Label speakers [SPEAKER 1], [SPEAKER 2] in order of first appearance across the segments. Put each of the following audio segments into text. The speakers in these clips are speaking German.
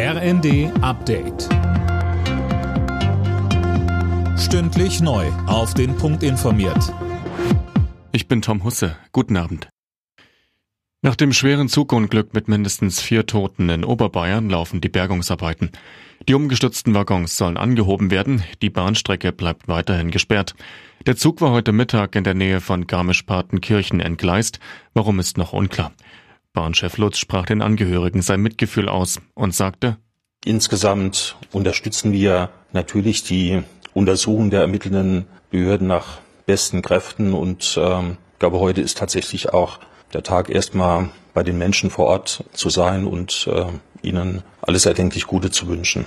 [SPEAKER 1] RND Update. Stündlich neu. Auf den Punkt informiert.
[SPEAKER 2] Ich bin Tom Husse. Guten Abend. Nach dem schweren Zugunglück mit mindestens vier Toten in Oberbayern laufen die Bergungsarbeiten. Die umgestürzten Waggons sollen angehoben werden, die Bahnstrecke bleibt weiterhin gesperrt. Der Zug war heute Mittag in der Nähe von Garmisch-Partenkirchen entgleist, warum ist noch unklar. Bahnchef Lutz sprach den Angehörigen sein Mitgefühl aus und sagte,
[SPEAKER 3] Insgesamt unterstützen wir natürlich die Untersuchung der ermittelnden Behörden nach besten Kräften und ähm, ich glaube, heute ist tatsächlich auch der Tag erstmal bei den Menschen vor Ort zu sein und äh, ihnen alles erdenklich Gute zu wünschen.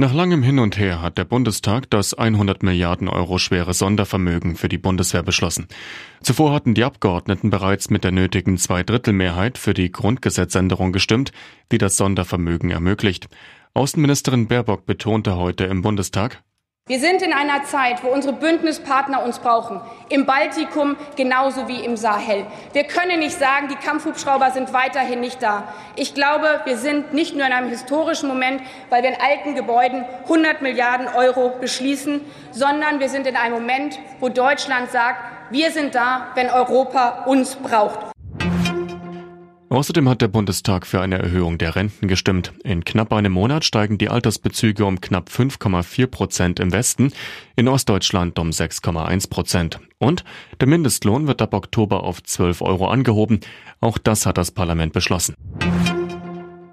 [SPEAKER 2] Nach langem Hin und Her hat der Bundestag das 100 Milliarden Euro schwere Sondervermögen für die Bundeswehr beschlossen. Zuvor hatten die Abgeordneten bereits mit der nötigen Zweidrittelmehrheit für die Grundgesetzänderung gestimmt, die das Sondervermögen ermöglicht. Außenministerin Baerbock betonte heute im Bundestag,
[SPEAKER 4] wir sind in einer Zeit, wo unsere Bündnispartner uns brauchen, im Baltikum genauso wie im Sahel. Wir können nicht sagen, die Kampfhubschrauber sind weiterhin nicht da. Ich glaube, wir sind nicht nur in einem historischen Moment, weil wir in alten Gebäuden 100 Milliarden Euro beschließen, sondern wir sind in einem Moment, wo Deutschland sagt, wir sind da, wenn Europa uns braucht.
[SPEAKER 2] Außerdem hat der Bundestag für eine Erhöhung der Renten gestimmt. In knapp einem Monat steigen die Altersbezüge um knapp 5,4 Prozent im Westen, in Ostdeutschland um 6,1 Prozent. Und der Mindestlohn wird ab Oktober auf 12 Euro angehoben. Auch das hat das Parlament beschlossen.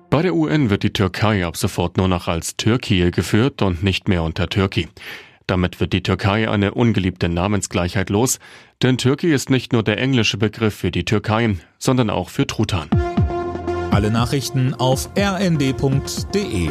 [SPEAKER 2] Bei der UN wird die Türkei ab sofort nur noch als Türkei geführt und nicht mehr unter Türkei. Damit wird die Türkei eine ungeliebte Namensgleichheit los, denn Türkei ist nicht nur der englische Begriff für die Türkei, sondern auch für Truthahn.
[SPEAKER 1] Alle Nachrichten auf rnd.de